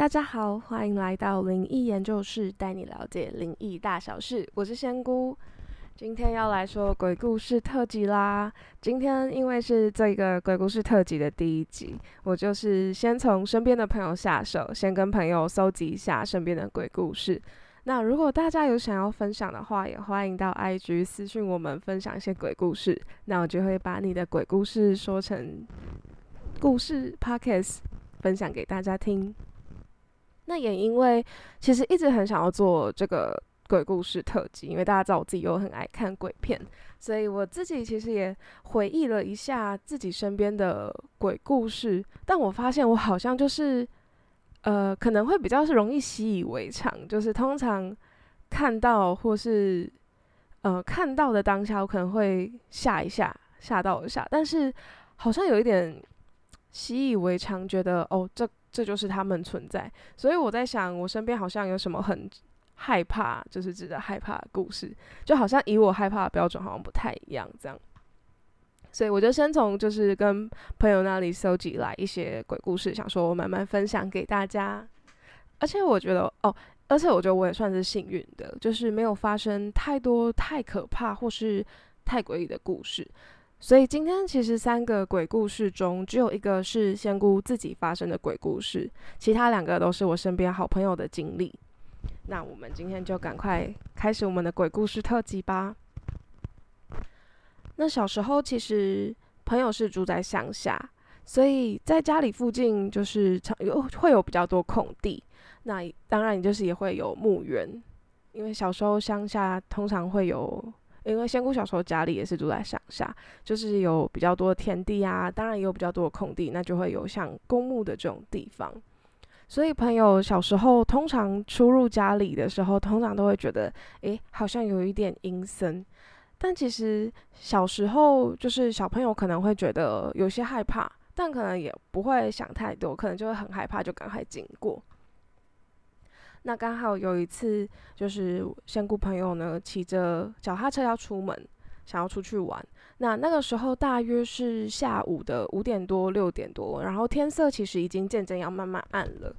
大家好，欢迎来到灵异研究室，带你了解灵异大小事。我是仙姑，今天要来说鬼故事特辑啦。今天因为是这个鬼故事特辑的第一集，我就是先从身边的朋友下手，先跟朋友搜集一下身边的鬼故事。那如果大家有想要分享的话，也欢迎到 IG 私讯我们分享一些鬼故事，那我就会把你的鬼故事说成故事 Podcast 分享给大家听。那也因为其实一直很想要做这个鬼故事特辑，因为大家知道我自己又很爱看鬼片，所以我自己其实也回忆了一下自己身边的鬼故事，但我发现我好像就是。呃，可能会比较是容易习以为常，就是通常看到或是呃看到的当下，我可能会吓一下，吓到一下，但是好像有一点习以为常，觉得哦，这这就是他们存在，所以我在想，我身边好像有什么很害怕，就是值得害怕的故事，就好像以我害怕的标准好像不太一样，这样。所以我就先从就是跟朋友那里搜集来一些鬼故事，想说我慢慢分享给大家。而且我觉得哦，而且我觉得我也算是幸运的，就是没有发生太多太可怕或是太诡异的故事。所以今天其实三个鬼故事中，只有一个是仙姑自己发生的鬼故事，其他两个都是我身边好朋友的经历。那我们今天就赶快开始我们的鬼故事特辑吧。那小时候其实朋友是住在乡下，所以在家里附近就是有会有比较多空地。那当然你就是也会有墓园，因为小时候乡下通常会有，因为仙姑小时候家里也是住在乡下，就是有比较多的田地啊，当然也有比较多的空地，那就会有像公墓的这种地方。所以朋友小时候通常出入家里的时候，通常都会觉得，诶，好像有一点阴森。但其实小时候就是小朋友可能会觉得有些害怕，但可能也不会想太多，可能就会很害怕就赶快经过。那刚好有一次就是仙姑朋友呢骑着脚踏车要出门，想要出去玩。那那个时候大约是下午的五点多六点多，然后天色其实已经渐渐要慢慢暗了。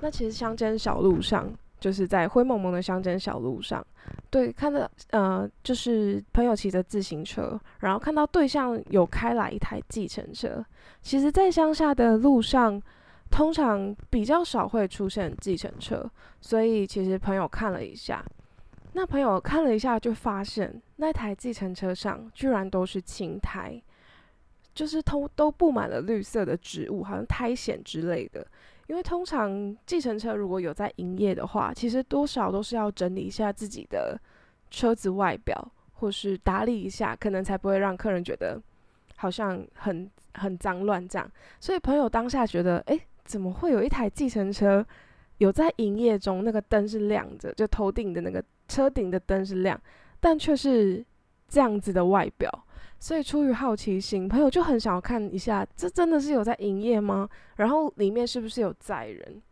那其实乡间小路上。就是在灰蒙蒙的乡间小路上，对，看到呃，就是朋友骑着自行车，然后看到对象有开来一台计程车。其实，在乡下的路上，通常比较少会出现计程车，所以其实朋友看了一下，那朋友看了一下，就发现那台计程车上居然都是青苔，就是都都布满了绿色的植物，好像苔藓之类的。因为通常计程车如果有在营业的话，其实多少都是要整理一下自己的车子外表，或是打理一下，可能才不会让客人觉得好像很很脏乱这样。所以朋友当下觉得，哎，怎么会有一台计程车有在营业中？那个灯是亮着，就头顶的那个车顶的灯是亮，但却是这样子的外表。所以出于好奇心，朋友就很想要看一下，这真的是有在营业吗？然后里面是不是有载人？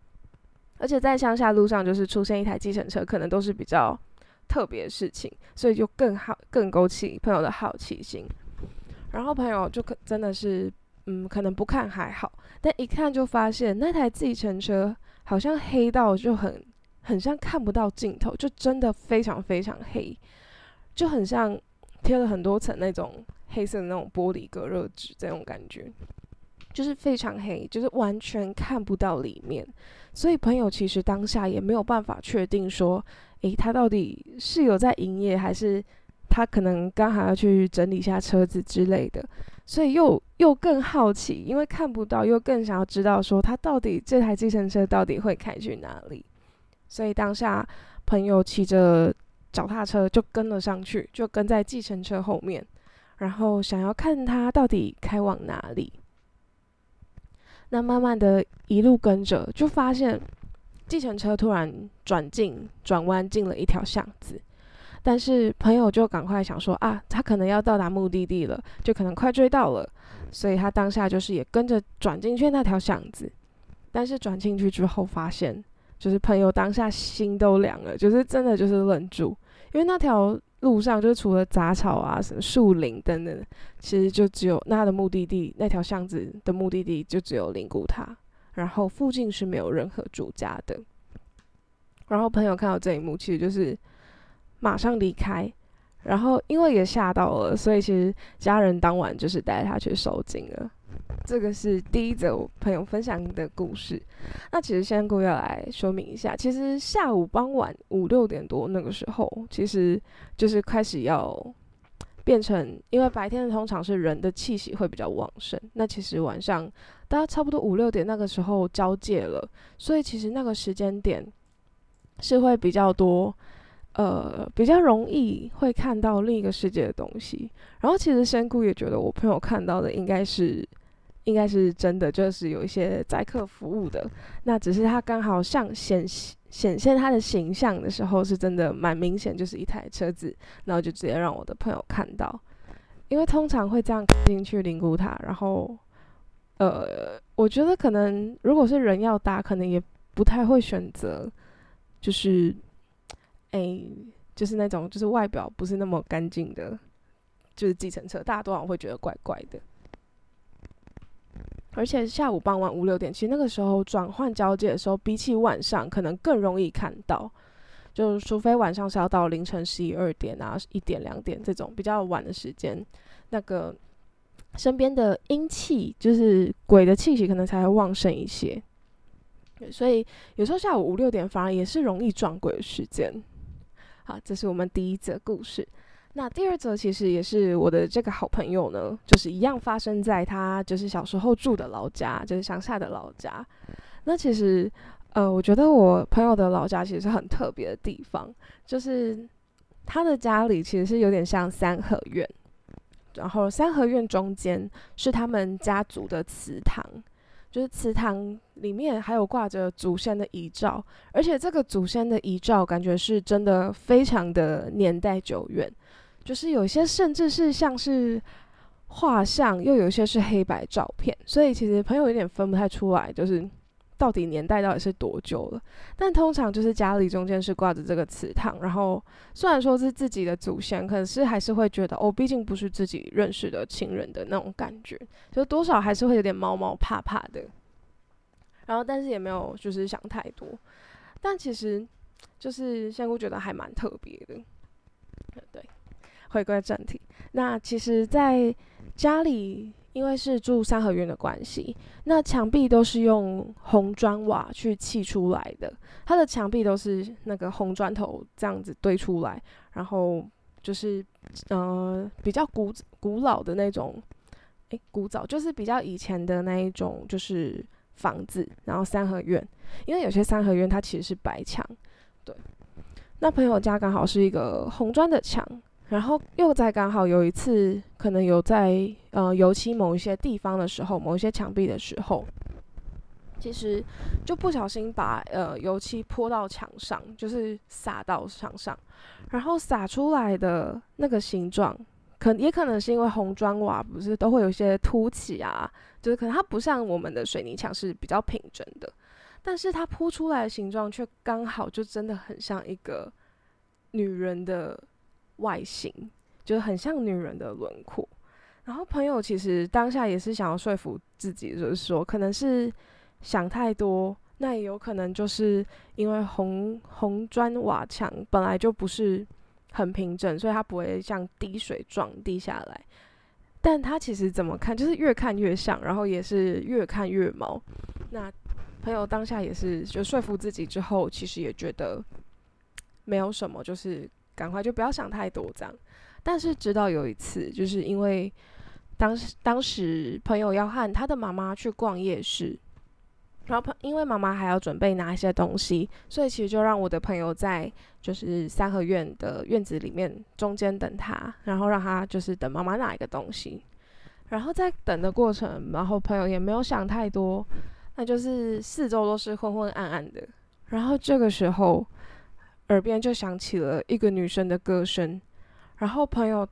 而且在乡下路上，就是出现一台计程车，可能都是比较特别的事情，所以就更好更勾起朋友的好奇心。然后朋友就可真的是，嗯，可能不看还好，但一看就发现那台计程车好像黑到就很很像看不到尽头，就真的非常非常黑，就很像贴了很多层那种。黑色的那种玻璃隔热纸，这种感觉就是非常黑，就是完全看不到里面。所以朋友其实当下也没有办法确定说，诶，他到底是有在营业，还是他可能刚好要去整理一下车子之类的。所以又又更好奇，因为看不到，又更想要知道说他到底这台计程车到底会开去哪里。所以当下朋友骑着脚踏车就跟了上去，就跟在计程车后面。然后想要看他到底开往哪里，那慢慢的一路跟着，就发现计程车突然转进转弯进了一条巷子，但是朋友就赶快想说啊，他可能要到达目的地了，就可能快追到了，所以他当下就是也跟着转进去那条巷子，但是转进去之后发现，就是朋友当下心都凉了，就是真的就是愣住，因为那条。路上就是除了杂草啊、什么树林等等，其实就只有那的目的地那条巷子的目的地就只有灵骨塔，然后附近是没有任何住家的。然后朋友看到这一幕，其实就是马上离开。然后因为也吓到了，所以其实家人当晚就是带他去收惊了。这个是第一则我朋友分享的故事。那其实先姑要来说明一下，其实下午傍晚五六点多那个时候，其实就是开始要变成，因为白天通常是人的气息会比较旺盛，那其实晚上大家差不多五六点那个时候交界了，所以其实那个时间点是会比较多。呃，比较容易会看到另一个世界的东西。然后其实仙姑也觉得我朋友看到的应该是，应该是真的，就是有一些载客服务的。那只是他刚好像显显现他的形象的时候，是真的蛮明显，就是一台车子，然后就直接让我的朋友看到。因为通常会这样进去灵谷塔，然后呃，我觉得可能如果是人要搭，可能也不太会选择，就是。哎，就是那种，就是外表不是那么干净的，就是计程车，大家多少会觉得怪怪的。而且下午傍晚五六点，其实那个时候转换交界的时候，比起晚上可能更容易看到。就除非晚上是要到凌晨十一二点啊，一点两点这种比较晚的时间，那个身边的阴气，就是鬼的气息，可能才会旺盛一些。所以有时候下午五六点反而也是容易撞鬼的时间。好，这是我们第一则故事。那第二则其实也是我的这个好朋友呢，就是一样发生在他就是小时候住的老家，就是乡下的老家。那其实，呃，我觉得我朋友的老家其实是很特别的地方，就是他的家里其实是有点像三合院，然后三合院中间是他们家族的祠堂。就是祠堂里面还有挂着祖先的遗照，而且这个祖先的遗照感觉是真的非常的年代久远，就是有些甚至是像是画像，又有一些是黑白照片，所以其实朋友有点分不太出来，就是。到底年代到底是多久了？但通常就是家里中间是挂着这个祠堂，然后虽然说是自己的祖先，可是还是会觉得哦，毕竟不是自己认识的亲人的那种感觉，就多少还是会有点毛毛怕怕的。然后，但是也没有就是想太多。但其实就是香菇觉得还蛮特别的。对，回归正题，那其实，在家里。因为是住三合院的关系，那墙壁都是用红砖瓦去砌出来的。它的墙壁都是那个红砖头这样子堆出来，然后就是呃比较古古老的那种，诶，古早就是比较以前的那一种就是房子。然后三合院，因为有些三合院它其实是白墙，对。那朋友家刚好是一个红砖的墙。然后又在刚好有一次，可能有在呃油漆某一些地方的时候，某一些墙壁的时候，其实就不小心把呃油漆泼到墙上，就是洒到墙上，然后洒出来的那个形状，可也可能是因为红砖瓦不是都会有些凸起啊，就是可能它不像我们的水泥墙是比较平整的，但是它铺出来的形状却刚好就真的很像一个女人的。外形就是很像女人的轮廓，然后朋友其实当下也是想要说服自己，就是说可能是想太多，那也有可能就是因为红红砖瓦墙本来就不是很平整，所以它不会像滴水状滴下来。但他其实怎么看，就是越看越像，然后也是越看越毛。那朋友当下也是就说服自己之后，其实也觉得没有什么，就是。赶快就不要想太多这样，但是直到有一次，就是因为当时当时朋友要和他的妈妈去逛夜市，然后因为妈妈还要准备拿一些东西，所以其实就让我的朋友在就是三合院的院子里面中间等他，然后让他就是等妈妈拿一个东西，然后在等的过程，然后朋友也没有想太多，那就是四周都是昏昏暗暗的，然后这个时候。耳边就响起了一个女生的歌声，然后朋友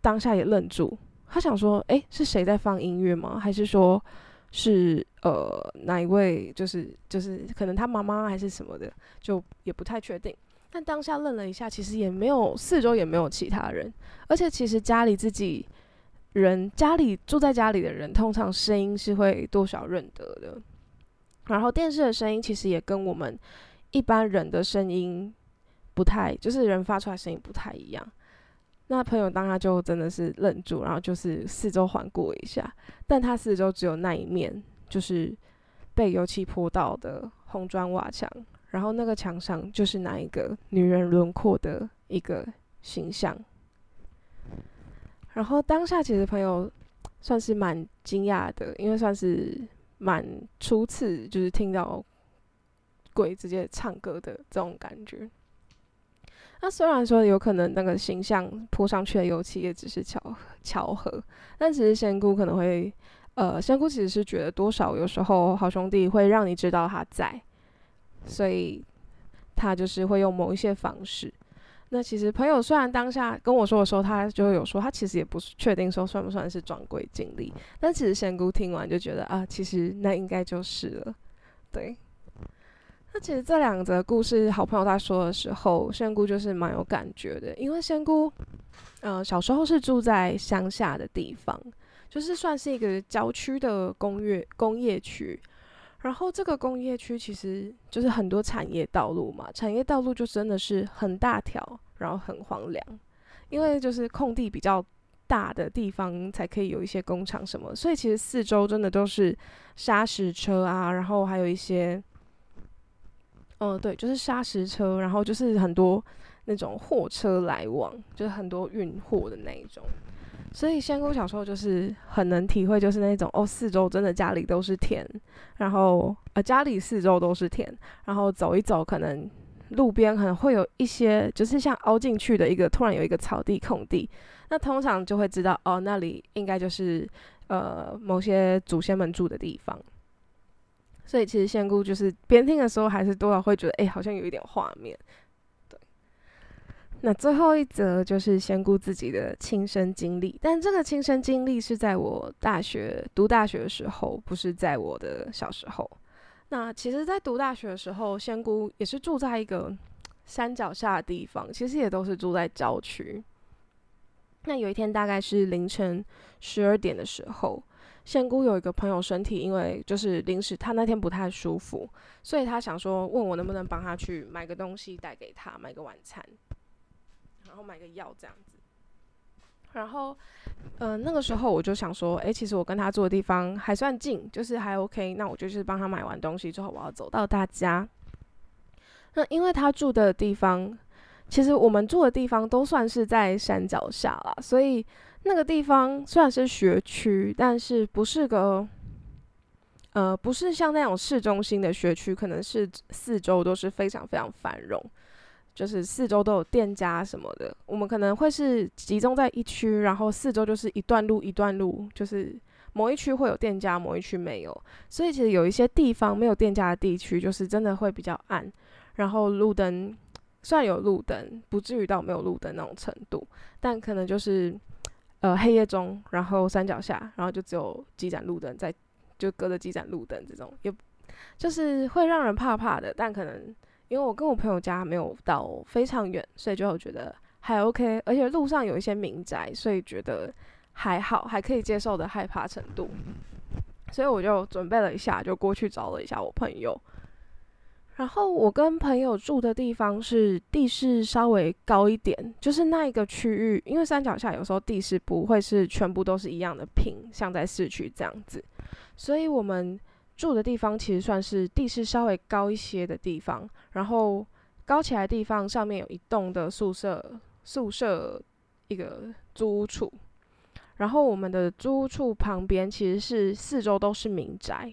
当下也愣住，他想说：“诶，是谁在放音乐吗？还是说是呃哪一位？就是就是可能他妈妈还是什么的，就也不太确定。”但当下愣了一下，其实也没有四周也没有其他人，而且其实家里自己人家里住在家里的人，通常声音是会多少认得的。然后电视的声音其实也跟我们一般人的声音不太，就是人发出来声音不太一样。那朋友当他就真的是愣住，然后就是四周环顾一下，但他四周只有那一面，就是被油漆泼到的红砖瓦墙，然后那个墙上就是那一个女人轮廓的一个形象。然后当下其实朋友算是蛮惊讶的，因为算是蛮初次就是听到鬼直接唱歌的这种感觉。那虽然说有可能那个形象泼上去的油漆也只是巧巧合，但其实仙姑可能会，呃，仙姑其实是觉得多少有时候好兄弟会让你知道他在，所以他就是会用某一些方式。那其实朋友虽然当下跟我说的时候，他就有说他其实也不是确定说算不算是撞鬼经历，但其实仙姑听完就觉得啊，其实那应该就是了。对，那其实这两则故事，好朋友在说的时候，仙姑就是蛮有感觉的，因为仙姑，呃，小时候是住在乡下的地方，就是算是一个郊区的工业工业区。然后这个工业区其实就是很多产业道路嘛，产业道路就真的是很大条，然后很荒凉，因为就是空地比较大的地方才可以有一些工厂什么，所以其实四周真的都是砂石车啊，然后还有一些，嗯，对，就是砂石车，然后就是很多那种货车来往，就是很多运货的那一种。所以仙姑小时候就是很能体会，就是那种哦，四周真的家里都是田，然后呃家里四周都是田，然后走一走，可能路边可能会有一些，就是像凹进去的一个，突然有一个草地空地，那通常就会知道哦，那里应该就是呃某些祖先们住的地方。所以其实仙姑就是边听的时候，还是多少会觉得，哎，好像有一点画面。对那最后一则就是仙姑自己的亲身经历，但这个亲身经历是在我大学读大学的时候，不是在我的小时候。那其实，在读大学的时候，仙姑也是住在一个山脚下的地方，其实也都是住在郊区。那有一天，大概是凌晨十二点的时候，仙姑有一个朋友身体因为就是临时他那天不太舒服，所以他想说问我能不能帮他去买个东西带给他，买个晚餐。然后买个药这样子，然后，嗯，那个时候我就想说，哎，其实我跟他住的地方还算近，就是还 OK。那我就是帮他买完东西之后，我要走到他家。那因为他住的地方，其实我们住的地方都算是在山脚下啦，所以那个地方虽然是学区，但是不是个，呃，不是像那种市中心的学区，可能是四周都是非常非常繁荣。就是四周都有店家什么的，我们可能会是集中在一区，然后四周就是一段路一段路，就是某一区会有店家，某一区没有。所以其实有一些地方没有店家的地区，就是真的会比较暗，然后路灯虽然有路灯，不至于到没有路灯那种程度，但可能就是呃黑夜中，然后山脚下，然后就只有几盏路灯在，就隔着几盏路灯这种，也就是会让人怕怕的，但可能。因为我跟我朋友家没有到非常远，所以就觉得还 OK，而且路上有一些民宅，所以觉得还好，还可以接受的害怕程度。所以我就准备了一下，就过去找了一下我朋友。然后我跟朋友住的地方是地势稍微高一点，就是那一个区域，因为山脚下有时候地势不会是全部都是一样的平，像在市区这样子，所以我们。住的地方其实算是地势稍微高一些的地方，然后高起来的地方上面有一栋的宿舍，宿舍一个租屋处，然后我们的租屋处旁边其实是四周都是民宅，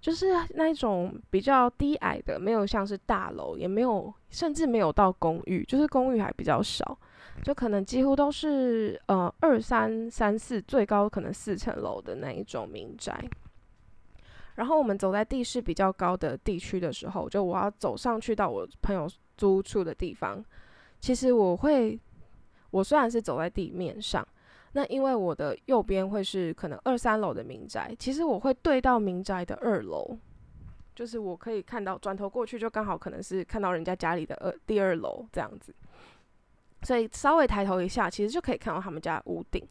就是那一种比较低矮的，没有像是大楼，也没有甚至没有到公寓，就是公寓还比较少，就可能几乎都是呃二三三四，最高可能四层楼的那一种民宅。然后我们走在地势比较高的地区的时候，就我要走上去到我朋友租处的地方。其实我会，我虽然是走在地面上，那因为我的右边会是可能二三楼的民宅，其实我会对到民宅的二楼，就是我可以看到转头过去，就刚好可能是看到人家家里的二第二楼这样子。所以稍微抬头一下，其实就可以看到他们家屋顶。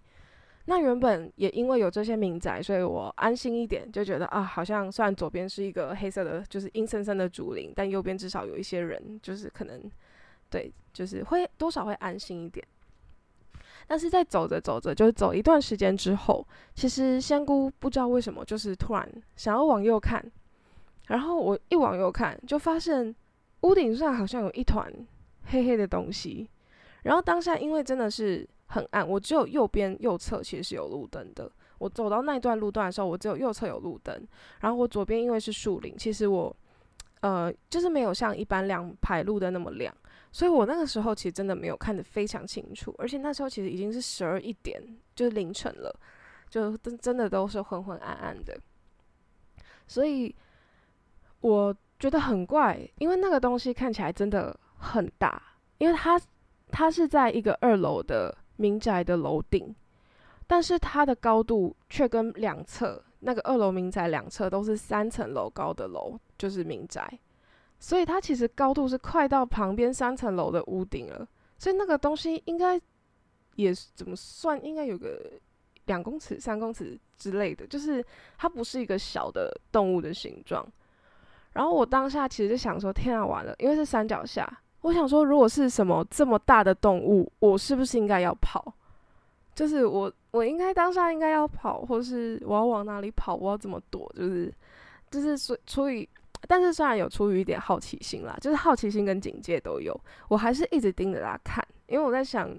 那原本也因为有这些民宅，所以我安心一点，就觉得啊，好像虽然左边是一个黑色的，就是阴森森的竹林，但右边至少有一些人，就是可能，对，就是会多少会安心一点。但是在走着走着，就是走一段时间之后，其实仙姑不知道为什么，就是突然想要往右看，然后我一往右看，就发现屋顶上好像有一团黑黑的东西，然后当下因为真的是。很暗，我只有右边右侧其实是有路灯的。我走到那一段路段的时候，我只有右侧有路灯，然后我左边因为是树林，其实我呃就是没有像一般两排路灯那么亮，所以我那个时候其实真的没有看得非常清楚，而且那时候其实已经是十二一点，就是凌晨了，就真真的都是昏昏暗暗的。所以我觉得很怪，因为那个东西看起来真的很大，因为它它是在一个二楼的。民宅的楼顶，但是它的高度却跟两侧那个二楼民宅两侧都是三层楼高的楼，就是民宅，所以它其实高度是快到旁边三层楼的屋顶了。所以那个东西应该也怎么算，应该有个两公尺、三公尺之类的，就是它不是一个小的动物的形状。然后我当下其实就想说，天啊，完了，因为是山脚下。我想说，如果是什么这么大的动物，我是不是应该要跑？就是我，我应该当下应该要跑，或是我要往哪里跑？我要怎么躲？就是，就是所出于，但是虽然有出于一点好奇心啦，就是好奇心跟警戒都有，我还是一直盯着他看，因为我在想，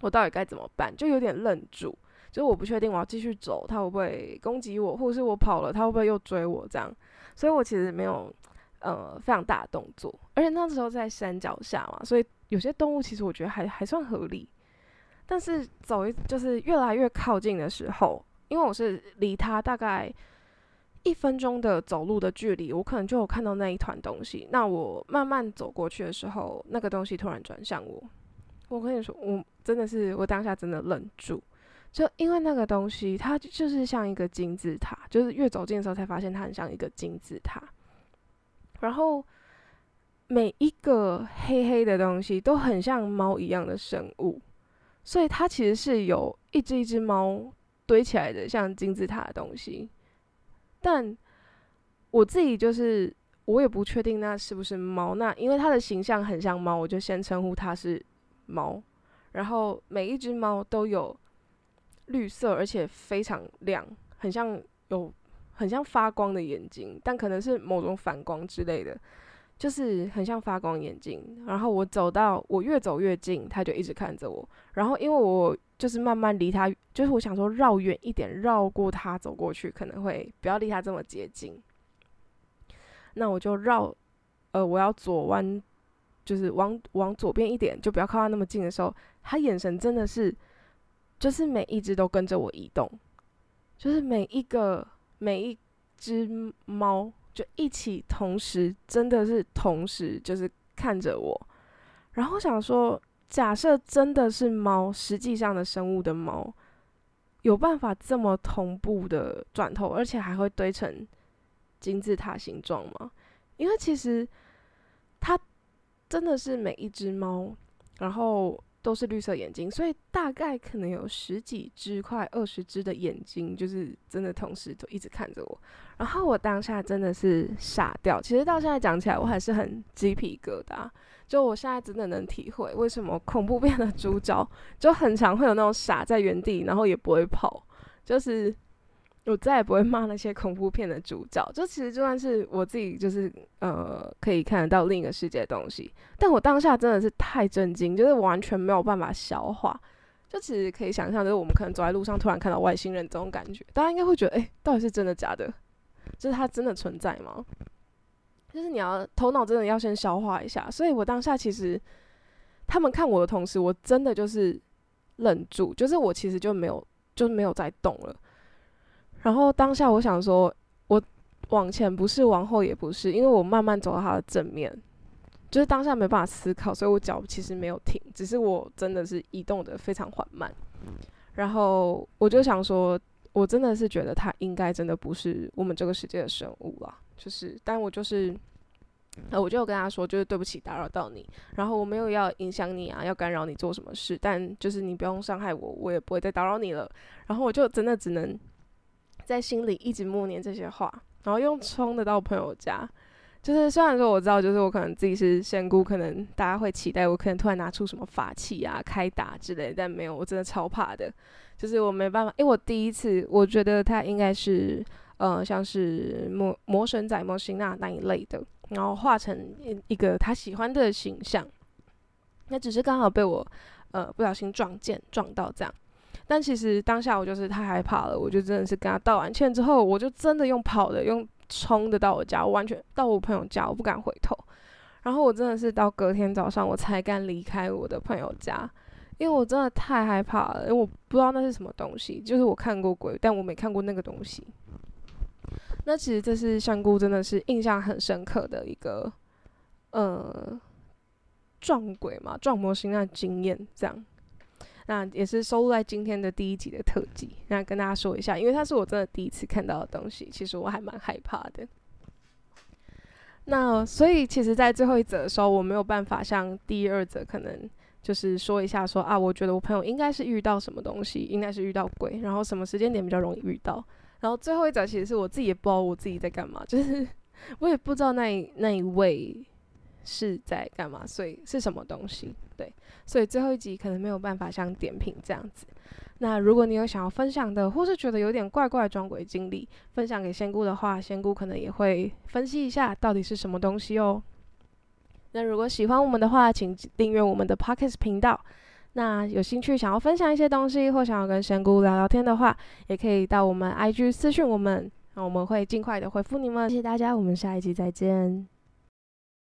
我到底该怎么办？就有点愣住，就我不确定我要继续走，他会不会攻击我，或者是我跑了，他会不会又追我？这样，所以我其实没有。呃，非常大的动作，而且那时候在山脚下嘛，所以有些动物其实我觉得还还算合理。但是走一就是越来越靠近的时候，因为我是离它大概一分钟的走路的距离，我可能就有看到那一团东西。那我慢慢走过去的时候，那个东西突然转向我。我跟你说，我真的是我当下真的愣住，就因为那个东西它就是像一个金字塔，就是越走近的时候才发现它很像一个金字塔。然后每一个黑黑的东西都很像猫一样的生物，所以它其实是有一只一只猫堆起来的像金字塔的东西。但我自己就是我也不确定那是不是猫，那因为它的形象很像猫，我就先称呼它是猫。然后每一只猫都有绿色，而且非常亮，很像有。很像发光的眼睛，但可能是某种反光之类的，就是很像发光眼睛。然后我走到，我越走越近，他就一直看着我。然后因为我就是慢慢离他，就是我想说绕远一点，绕过他走过去，可能会不要离他这么接近。那我就绕，呃，我要左弯，就是往往左边一点，就不要靠他那么近的时候，他眼神真的是，就是每一只都跟着我移动，就是每一个。每一只猫就一起同时，真的是同时，就是看着我。然后想说，假设真的是猫，实际上的生物的猫，有办法这么同步的转头，而且还会堆成金字塔形状吗？因为其实它真的是每一只猫，然后。都是绿色眼睛，所以大概可能有十几只、快二十只的眼睛，就是真的同时都一直看着我。然后我当下真的是傻掉。其实到现在讲起来，我还是很鸡皮疙瘩。就我现在真的能体会为什么恐怖片的主角就很常会有那种傻在原地，然后也不会跑，就是。我再也不会骂那些恐怖片的主角，就其实就算是我自己，就是呃可以看得到另一个世界的东西，但我当下真的是太震惊，就是完全没有办法消化。就其实可以想象，就是我们可能走在路上，突然看到外星人这种感觉，大家应该会觉得，哎，到底是真的假的？就是它真的存在吗？就是你要头脑真的要先消化一下。所以我当下其实他们看我的同时，我真的就是愣住，就是我其实就没有，就是没有再动了。然后当下我想说，我往前不是，往后也不是，因为我慢慢走到他的正面，就是当下没办法思考，所以我脚其实没有停，只是我真的是移动的非常缓慢。然后我就想说，我真的是觉得他应该真的不是我们这个世界的生物了，就是，但我就是呃，我就跟他说，就是对不起打扰到你，然后我没有要影响你啊，要干扰你做什么事，但就是你不用伤害我，我也不会再打扰你了。然后我就真的只能在心里一直默念这些话，然后用冲的到朋友家。就是虽然说我知道，就是我可能自己是仙姑，可能大家会期待我可能突然拿出什么法器啊、开打之类，但没有，我真的超怕的。就是我没办法，因为我第一次，我觉得他应该是呃，像是魔魔神仔、魔神那那一类的，然后化成一个他喜欢的形象。那只是刚好被我呃不小心撞见撞到这样，但其实当下我就是太害怕了，我就真的是跟他道完歉之后，我就真的用跑的用。冲的到我家，我完全到我朋友家，我不敢回头。然后我真的是到隔天早上，我才敢离开我的朋友家，因为我真的太害怕了，因为我不知道那是什么东西。就是我看过鬼，但我没看过那个东西。那其实这是香菇真的是印象很深刻的一个，呃，撞鬼嘛，撞模型那经验这样。那也是收录在今天的第一集的特辑，那跟大家说一下，因为它是我真的第一次看到的东西，其实我还蛮害怕的。那所以其实，在最后一则的时候，我没有办法像第二则可能就是说一下说啊，我觉得我朋友应该是遇到什么东西，应该是遇到鬼，然后什么时间点比较容易遇到。然后最后一则其实是我自己也不知道我自己在干嘛，就是 我也不知道那那一位。是在干嘛？所以是什么东西？对，所以最后一集可能没有办法像点评这样子。那如果你有想要分享的，或是觉得有点怪怪撞鬼经历，分享给仙姑的话，仙姑可能也会分析一下到底是什么东西哦。那如果喜欢我们的话，请订阅我们的 p o c k e t 频道。那有兴趣想要分享一些东西，或想要跟仙姑聊聊天的话，也可以到我们 IG 私讯我们，那我们会尽快的回复你们。谢谢大家，我们下一集再见。